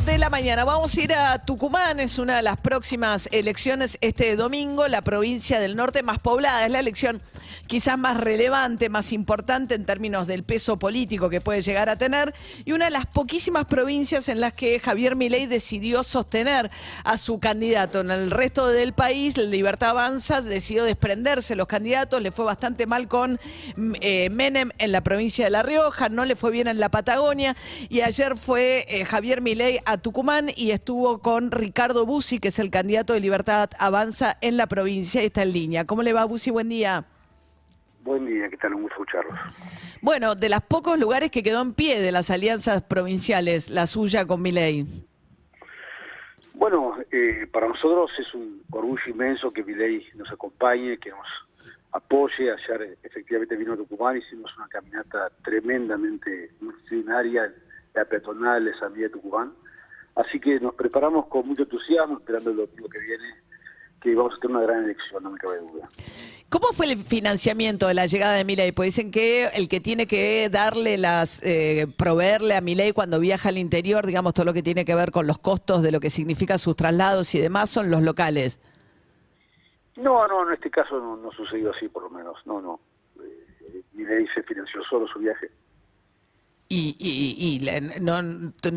31 de la mañana. Vamos a ir a Tucumán, es una de las próximas elecciones este domingo, la provincia del norte más poblada, es la elección quizás más relevante, más importante en términos del peso político que puede llegar a tener y una de las poquísimas provincias en las que Javier Milei decidió sostener a su candidato. En el resto del país, Libertad Avanza decidió desprenderse los candidatos, le fue bastante mal con eh, Menem en la provincia de La Rioja, no le fue bien en la Patagonia y ayer fue eh, Javier Milei a Tucumán y estuvo con Ricardo Bussi, que es el candidato de Libertad Avanza en la provincia y está en línea. ¿Cómo le va, Bussi? Buen día. Buen día, ¿qué tal? Un gusto escucharlos. Bueno, de los pocos lugares que quedó en pie de las alianzas provinciales, la suya con Milei. Bueno, eh, para nosotros es un orgullo inmenso que Milei nos acompañe, que nos apoye. Ayer eh, efectivamente vino a Tucumán, hicimos una caminata tremendamente multitudinaria, la peatonal de San Miguel de Tucumán. Así que nos preparamos con mucho entusiasmo, esperando el domingo que viene, que vamos a tener una gran elección, no me cabe duda. ¿Cómo fue el financiamiento de la llegada de Milei? Pues dicen que el que tiene que darle las, eh, proveerle a Milei cuando viaja al interior, digamos, todo lo que tiene que ver con los costos de lo que significa sus traslados y demás, son los locales. No, no, en este caso no, no sucedió así, por lo menos. No, no. Eh, Milei se financió solo su viaje. ¿Y, y, y, no,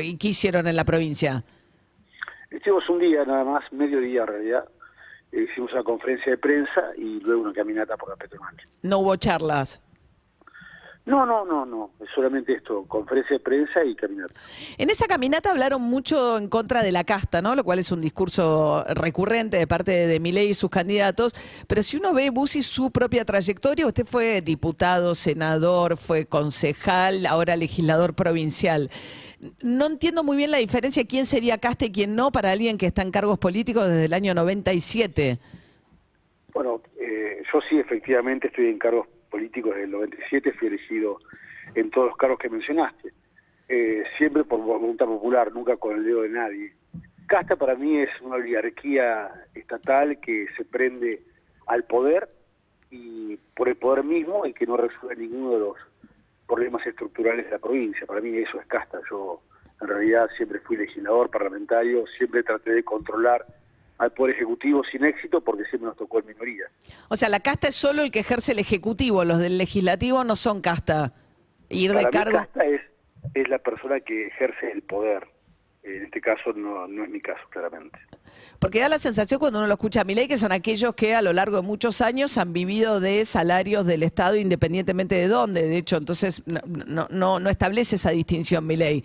y qué hicieron en la provincia? Hicimos un día nada más, medio día en realidad. Eh, hicimos una conferencia de prensa y luego una caminata por la peatonal. No hubo charlas. No, no, no, no. Es solamente esto, conferencia de prensa y caminata. En esa caminata hablaron mucho en contra de la casta, ¿no? Lo cual es un discurso recurrente de parte de Milei y sus candidatos. Pero si uno ve, Bussi, su propia trayectoria, usted fue diputado, senador, fue concejal, ahora legislador provincial. No entiendo muy bien la diferencia quién sería casta y quién no para alguien que está en cargos políticos desde el año 97. Bueno, eh, yo sí efectivamente estoy en cargos políticos desde el 97, fui elegido en todos los cargos que mencionaste. Eh, siempre por voluntad popular, nunca con el dedo de nadie. Casta para mí es una oligarquía estatal que se prende al poder y por el poder mismo y que no resuelve ninguno de los problemas estructurales de la provincia. Para mí eso es casta. Yo en realidad siempre fui legislador, parlamentario, siempre traté de controlar al Poder Ejecutivo sin éxito porque siempre nos tocó en minoría. O sea, la casta es solo el que ejerce el Ejecutivo, los del Legislativo no son casta. Ir de Para mí cargo. casta es, es la persona que ejerce el poder. En este caso no, no es mi caso, claramente. Porque da la sensación cuando uno lo escucha a Milei que son aquellos que a lo largo de muchos años han vivido de salarios del Estado independientemente de dónde. De hecho, entonces no, no, no, no establece esa distinción Milei.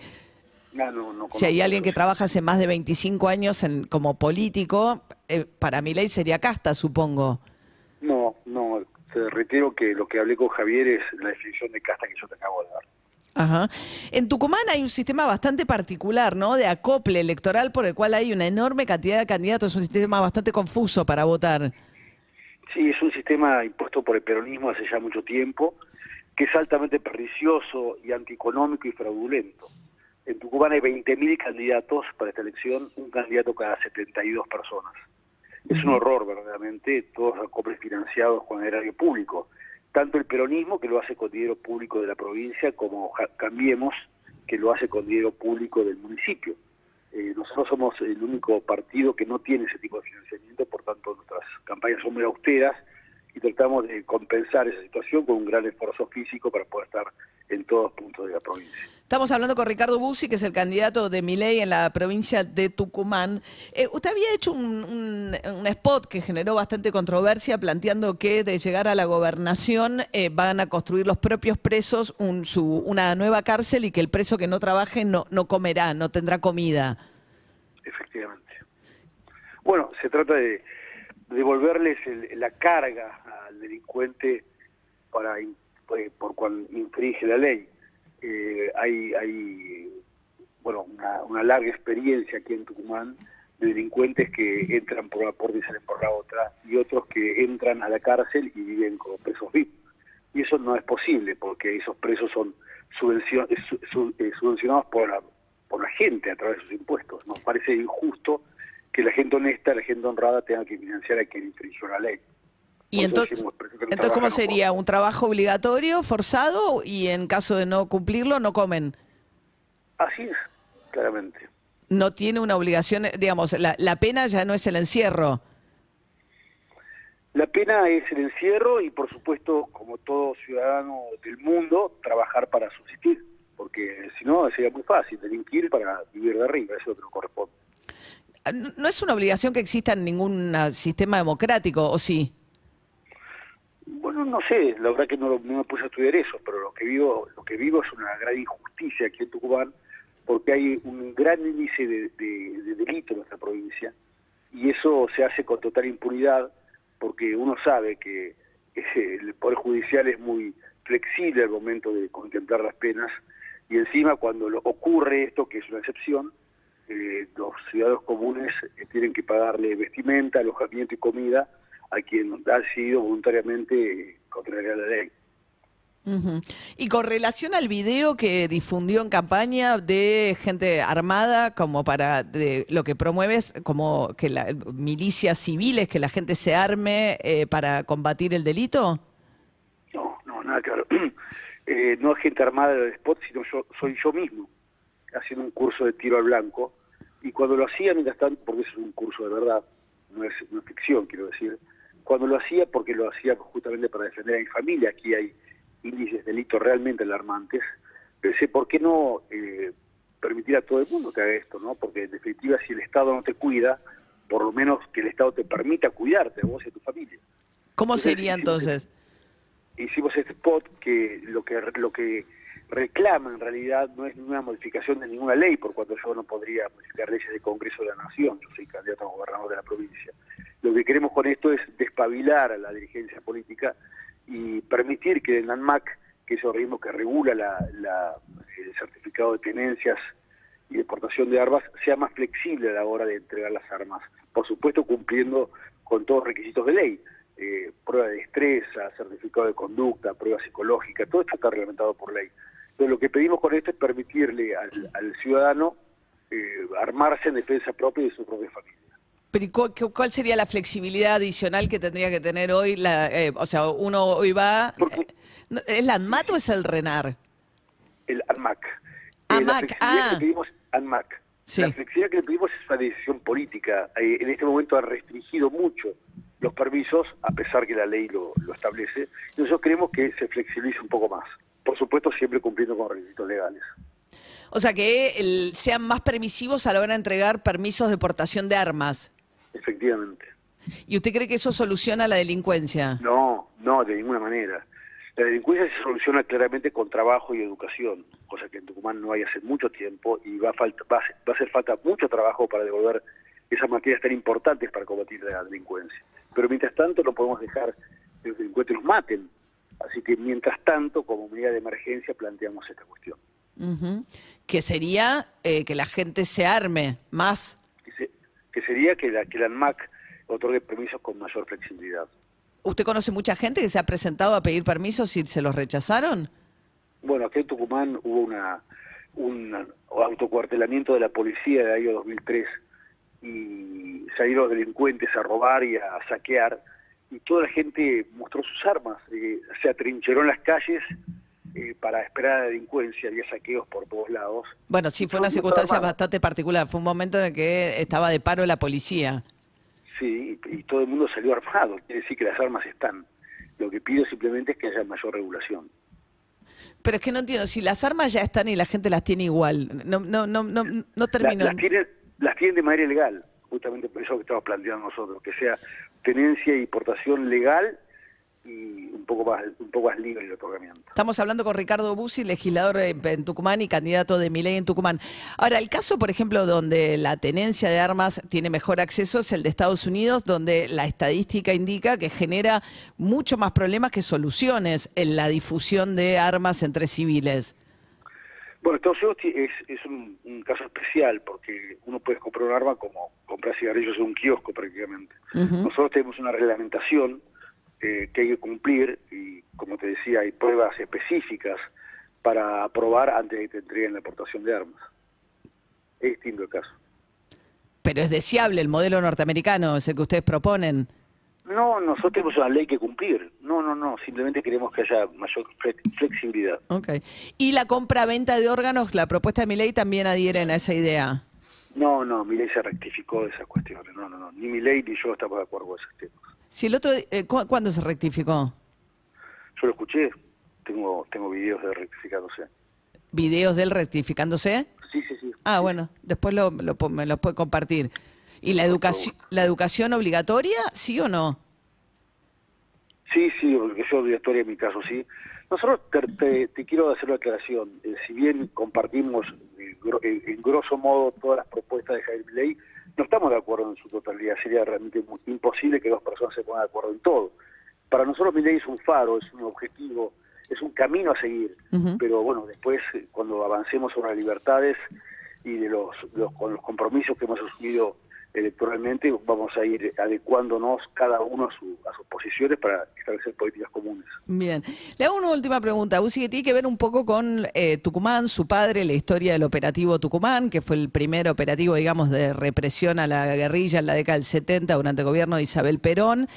No, no, no Si hay alguien que trabaja hace más de 25 años en, como político, eh, para Milei sería casta, supongo. No, no, te reitero que lo que hablé con Javier es la definición de casta que yo te acabo de dar. Ajá. En Tucumán hay un sistema bastante particular, ¿no? De acople electoral por el cual hay una enorme cantidad de candidatos. Es un sistema bastante confuso para votar. Sí, es un sistema impuesto por el peronismo hace ya mucho tiempo, que es altamente pernicioso y antieconómico y fraudulento. En Tucumán hay 20.000 candidatos para esta elección, un candidato cada 72 personas. Es un horror, verdaderamente, todos acoples financiados con el erario público. Tanto el peronismo, que lo hace con dinero público de la provincia, como Cambiemos, que lo hace con dinero público del municipio. Eh, nosotros somos el único partido que no tiene ese tipo de financiamiento, por tanto nuestras campañas son muy austeras y tratamos de compensar esa situación con un gran esfuerzo físico para poder estar en todos puntos de la provincia. Estamos hablando con Ricardo Bussi, que es el candidato de Milei en la provincia de Tucumán. Eh, usted había hecho un, un- un spot que generó bastante controversia planteando que de llegar a la gobernación eh, van a construir los propios presos un- su- una nueva cárcel y que el preso que no trabaje no, no comerá, no tendrá comida. Efectivamente. Bueno, se trata de devolverles el- la carga al delincuente para in- eh, por cual infringe la ley. Eh, hay, hay bueno, una, una larga experiencia aquí en Tucumán de delincuentes que entran por una puerta y salen por la otra, y otros que entran a la cárcel y viven como presos VIP. Y eso no es posible, porque esos presos son eh, subvencionados por la, por la gente a través de sus impuestos. Nos parece injusto que la gente honesta, la gente honrada tenga que financiar a quien infringió la ley. Y entonces, entonces ¿cómo sería? ¿Un trabajo obligatorio, forzado? Y en caso de no cumplirlo, no comen. Así es, claramente. No tiene una obligación, digamos, la, la pena ya no es el encierro. La pena es el encierro y, por supuesto, como todo ciudadano del mundo, trabajar para subsistir, porque si no sería muy fácil delinquir para vivir de arriba, eso es lo que nos corresponde. No es una obligación que exista en ningún sistema democrático, ¿o sí? Bueno, no sé, la verdad que no, no me puse a estudiar eso, pero lo que vivo lo que vivo es una gran injusticia aquí en Tucumán, porque hay un gran índice de, de- de delito en nuestra provincia, y eso se hace con total impunidad, porque uno sabe que el Poder Judicial es muy flexible al momento de contemplar las penas, y encima cuando ocurre esto, que es una excepción, eh, los ciudadanos comunes eh, tienen que pagarle vestimenta, alojamiento y comida a quien ha decidido voluntariamente eh, contrariar la ley. Ujú. Y con relación al video que difundió en campaña de gente armada, como para de, lo que promueves, como que la, milicias civiles, que la gente se arme eh, para combatir el delito. No, no, nada claro. Eh, no es gente armada del spot, sino yo soy yo mismo, haciendo un curso de tiro al blanco. Y cuando lo hacía, mientras tanto, porque eso es un curso de verdad, no es, no es ficción, quiero decir, cuando lo hacía, porque lo hacía justamente para defender a mi familia, aquí hay índices de delitos realmente alarmantes, pensé, ¿por qué no eh, permitir a todo el mundo que haga esto? no Porque en definitiva, si el Estado no te cuida, por lo menos que el Estado te permita cuidarte a vos y a tu familia. ¿Cómo Entonces, sería hicimos entonces? hicimos este spot que lo que lo que reclama en realidad no es ninguna modificación de ninguna ley, por cuanto yo no podría modificar leyes del Congreso de la Nación, yo soy candidato a gobernador de la provincia. Lo que queremos con esto es despabilar a la dirigencia política y permitir que el ANMAC, que es el organismo que regula la- el certificado de tenencias y de exportación de armas, sea más flexible a la hora de entregar las armas. Por supuesto, cumpliendo con todos los requisitos de ley. Eh, prueba de destreza, certificado de conducta, prueba psicológica, todo esto está reglamentado por ley. Entonces, lo que pedimos con esto es permitirle al, al ciudadano eh, armarse en defensa propia y de su propia familia. Pero ¿y cu- cu- ¿Cuál sería la flexibilidad adicional que tendría que tener hoy? La, eh, o sea, uno hoy va... Eh, ¿Es la ANMAT o es el RENAR? el ANMAC. ANMAC, la flexibilidad ah. que pedimos, ANMAC. Sí. La flexibilidad que le pedimos es una decisión política. Eh, en este momento ha restringido mucho los permisos, a pesar que la ley lo, lo establece. Nosotros queremos que se flexibilice un poco más. Por supuesto, siempre cumpliendo con requisitos legales. O sea, que el- sean más permisivos a la hora de entregar permisos de portación de armas. Efectivamente. ¿Y usted cree que eso soluciona la delincuencia? No, no, de ninguna manera. La delincuencia se soluciona claramente con trabajo y educación, cosa que en Tucumán no hay hace mucho tiempo y va a, falta, va a, hacer- va a hacer falta mucho trabajo para devolver esas materias tan importantes para combatir la delincuencia. Pero mientras tanto no podemos dejar que los delincuentes nos maten. Así que mientras tanto, como medida de emergencia, planteamos esta cuestión. Que sería eh, que la gente se arme más. Que, se- que sería que la, que la ANMAC otorgue permisos con mayor flexibilidad. ¿Usted conoce mucha gente que se ha presentado a pedir permisos y se los rechazaron? Bueno, aquí en Tucumán hubo una, un autocuartelamiento de la policía del año 2003 y salieron delincuentes a robar y a saquear y toda la gente mostró sus armas, eh, se atrincheró en las calles eh, para esperar a la delincuencia, había saqueos por todos lados. Bueno, sí, fue una circunstancia bastante particular. Fue un momento en el que estaba de paro la policía. Sí, y, y todo el mundo salió armado, quiere decir que las armas están. Lo que pido simplemente es que haya mayor regulación. Pero es que no entiendo, si las armas ya están y la gente las tiene igual, no, no, no, no, no La- termino. las, tienen, las tienen de manera ilegal, justamente por eso que estamos planteando nosotros, que sea tenencia y portación legal y un poco más un poco más libre el otorgamiento. Estamos hablando con Ricardo Bussi, legislador en, Tucumán y candidato de Milei en Tucumán. Ahora, el caso, por ejemplo, donde la tenencia de armas tiene mejor acceso es el de Estados Unidos, donde la estadística indica que genera mucho más problemas que soluciones en la difusión de armas entre civiles. Bueno, Estados Unidos es, es un, un caso especial porque uno puede comprar un arma como comprar cigarrillos en un kiosco prácticamente. Nosotros tenemos una reglamentación eh, que hay que cumplir y, como te decía, hay pruebas específicas para aprobar antes de que te entreguen la aportación de armas. Es distinto el caso. Pero es deseable el modelo norteamericano, es el que ustedes proponen. No, nosotros tenemos una ley que cumplir. No, no, no. Simplemente queremos que haya mayor flex- flexibilidad. Ok. Y la compra-venta de órganos, la propuesta de mi ley también adhieren a esa idea. No, no, mi ley se rectificó de esas cuestiones. No, no, no. Ni mi ley ni yo estamos de acuerdo con esos temas. Si el otro, eh, ¿cu- ¿cuándo se rectificó? Yo lo escuché. Tengo tengo videos de rectificándose. ¿Videos de él rectificándose? Sí, sí, sí. Ah, bueno, después lo, lo me los puede compartir. ¿Y la educación, la educación obligatoria, sí o no? Sí, sí, yo obligatoria en mi caso sí. Nosotros te, te- te quiero hacer una aclaración. Eh, si bien compartimos eh, eh, en grosso modo todas las propuestas de Javier Milei, no estamos de acuerdo en su totalidad. Sería realmente imposible que dos personas se pongan de acuerdo en todo. Para nosotros Milei es un faro, es un objetivo, es un camino a seguir. Pero bueno, después eh, cuando avancemos sobre las libertades y de los, los- con los compromisos que hemos asumido electoralmente, vamos a ir adecuándonos cada uno a, su- a sus posiciones para establecer políticas comunes. Bien. Le hago una última pregunta, Uzi, que tiene que ver un poco con eh, Tucumán, su padre, la historia del operativo Tucumán, que fue el primer operativo, digamos, de represión a la guerrilla en la década del 70 durante el gobierno de Isabel Perón,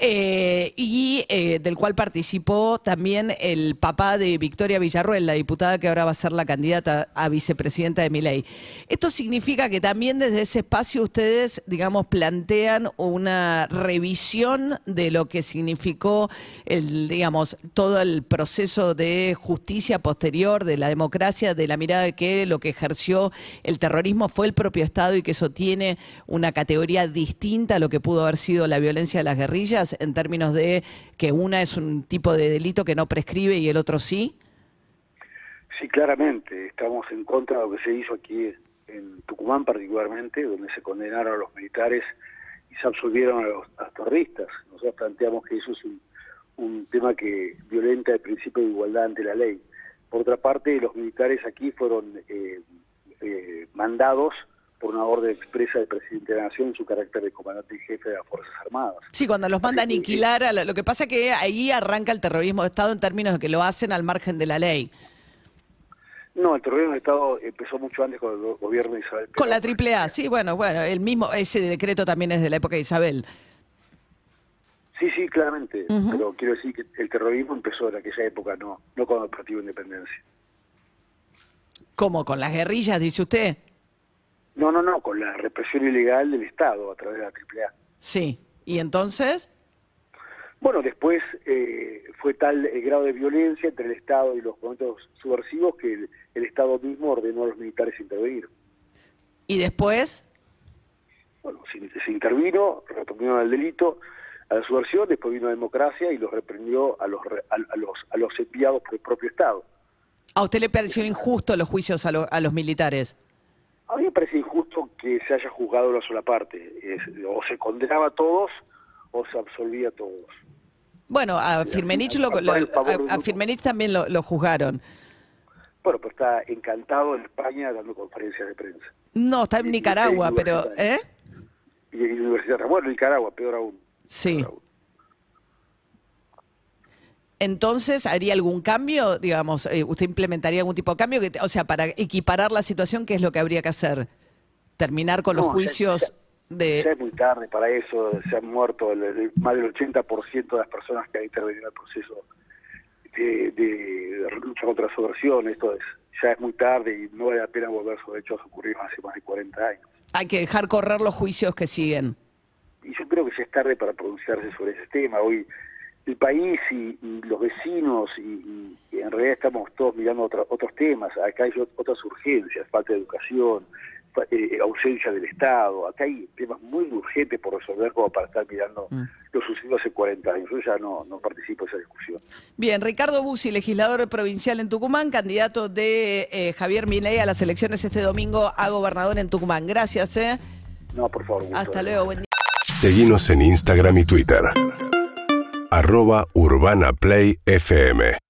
eh, y eh, del cual participó también el papá de Victoria Villarruel, la diputada que ahora va a ser la candidata a vicepresidenta de Miley. Esto significa que también desde ese espacio ustedes, digamos, plantean una revisión de lo que significó el, digamos, todo el proceso de justicia posterior, de la democracia, de la mirada de que lo que ejerció el terrorismo fue el propio Estado y que eso tiene una categoría distinta a lo que pudo haber sido la violencia de las guerrillas en términos de que una es un tipo de delito que no prescribe y el otro sí. Sí, claramente. Estamos en contra de lo que se hizo aquí en Tucumán particularmente, donde se condenaron a los militares y se absolvieron a los, a los terroristas. Nosotros planteamos que eso es un, un tema que violenta el principio de igualdad ante la ley. Por otra parte, los militares aquí fueron eh, eh, mandados por una orden expresa del presidente de la Nación en su carácter de comandante y jefe de las Fuerzas Armadas. Sí, cuando los manda a aniquilar, a lo que pasa es que ahí arranca el terrorismo de Estado en términos de que lo hacen al margen de la ley. No, el terrorismo de Estado empezó mucho antes con el go- gobierno de Isabel Con la Perón. triple A, sí, bueno, bueno, el mismo, ese decreto también es de la época de Isabel. Sí, sí, claramente. Pero quiero decir que el terrorismo empezó en aquella época, no, no con el Operativo Independencia. ¿Cómo? ¿Con las guerrillas, dice usted? No, no, no, con la represión ilegal del Estado a través de la AAA. Sí. ¿Y entonces? Bueno, después eh, fue tal el grado de violencia entre el Estado y los momentos subversivos que el, el Estado mismo ordenó a los militares intervenir. ¿Y después? Bueno, se, se intervino, reprimieron el delito, a la subversión, después vino la democracia y los reprendió a los, a, a los, a los enviados por el propio Estado. ¿A usted le pareció injusto los juicios a, lo- a los militares? A mí me parece injusto que se haya juzgado una sola parte. Es- o se condenaba a todos o se absolvía a todos. Bueno, a Firmenich, lo- a. Firmenich también lo, lo juzgaron. Bueno, pero está encantado en España dando conferencias de prensa. No, está en Y- y Nicaragua, pero... ¿Eh? Y en universidad, bueno, Nicaragua, peor aún. Sí. Peor aún. Entonces, ¿haría algún cambio? Digamos, eh, ¿usted implementaría algún tipo de cambio? Que, o sea, para equiparar la situación, ¿qué es lo que habría que hacer? ¿Terminar con los ya- juicios Ya de...? es muy tarde para eso, se han muerto el- el- más del 80% de las personas que han intervenido en el proceso de, de- lucha contra la subversión. Esto es, ya es muy tarde y no vale la pena volver sobre hechos ocurridos hace más de 40 años. Hay que dejar correr los juicios que siguen. y yo creo que ya es tarde para pronunciarse sobre ese tema. Hoy el país y, y los vecinos y, y- y en realidad estamos todos mirando otra- otros temas. Acá hay ot- otras urgencias, falta de educación, eh, ausencia del Estado. Acá hay temas muy urgentes por resolver como para estar mirando lo sucedido hace 40 años. Yo ya no, no participo en esa discusión. Bien, Ricardo Bussi, legislador provincial en Tucumán, candidato de eh, Javier Milei a las elecciones este domingo a gobernador en Tucumán. Gracias, ¿eh? No, por favor. gusto. Hasta luego, buen día. Seguimos en Instagram y Twitter. Arroba Urbana Play FM.